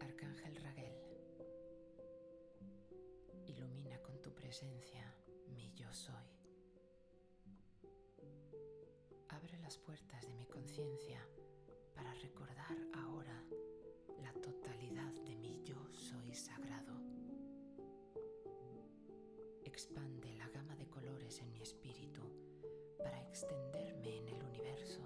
Arcángel Raguel, ilumina con tu presencia mi yo soy. Abre las puertas de mi conciencia para recordar ahora la totalidad de mi yo soy sagrado. Expande la gama de colores en mi espíritu para extenderme en el universo.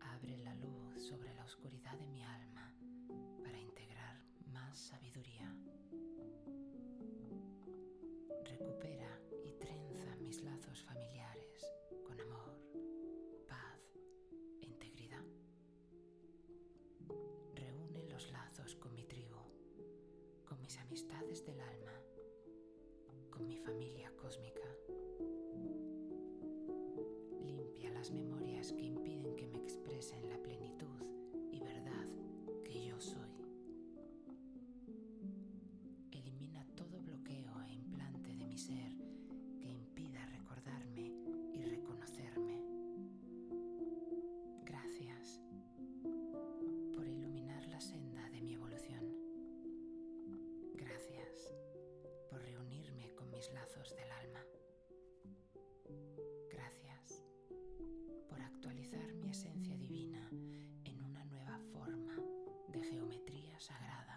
Abre la luz sobre la oscuridad de mi alma para integrar más sabiduría. Recupera y trenza mis lazos familiares con amor, paz e integridad. Reúne los lazos con mi tribu, con mis amistades del alma, con mi familia Memorias que impiden que me exprese en la plenitud y verdad que yo soy. Elimina todo bloqueo e implante de mi ser que impida recordarme y reconocerme. Gracias por iluminar la senda de mi evolución. Gracias por reunirme con mis lazos del alma. mi esencia divina en una nueva forma de geometría sagrada.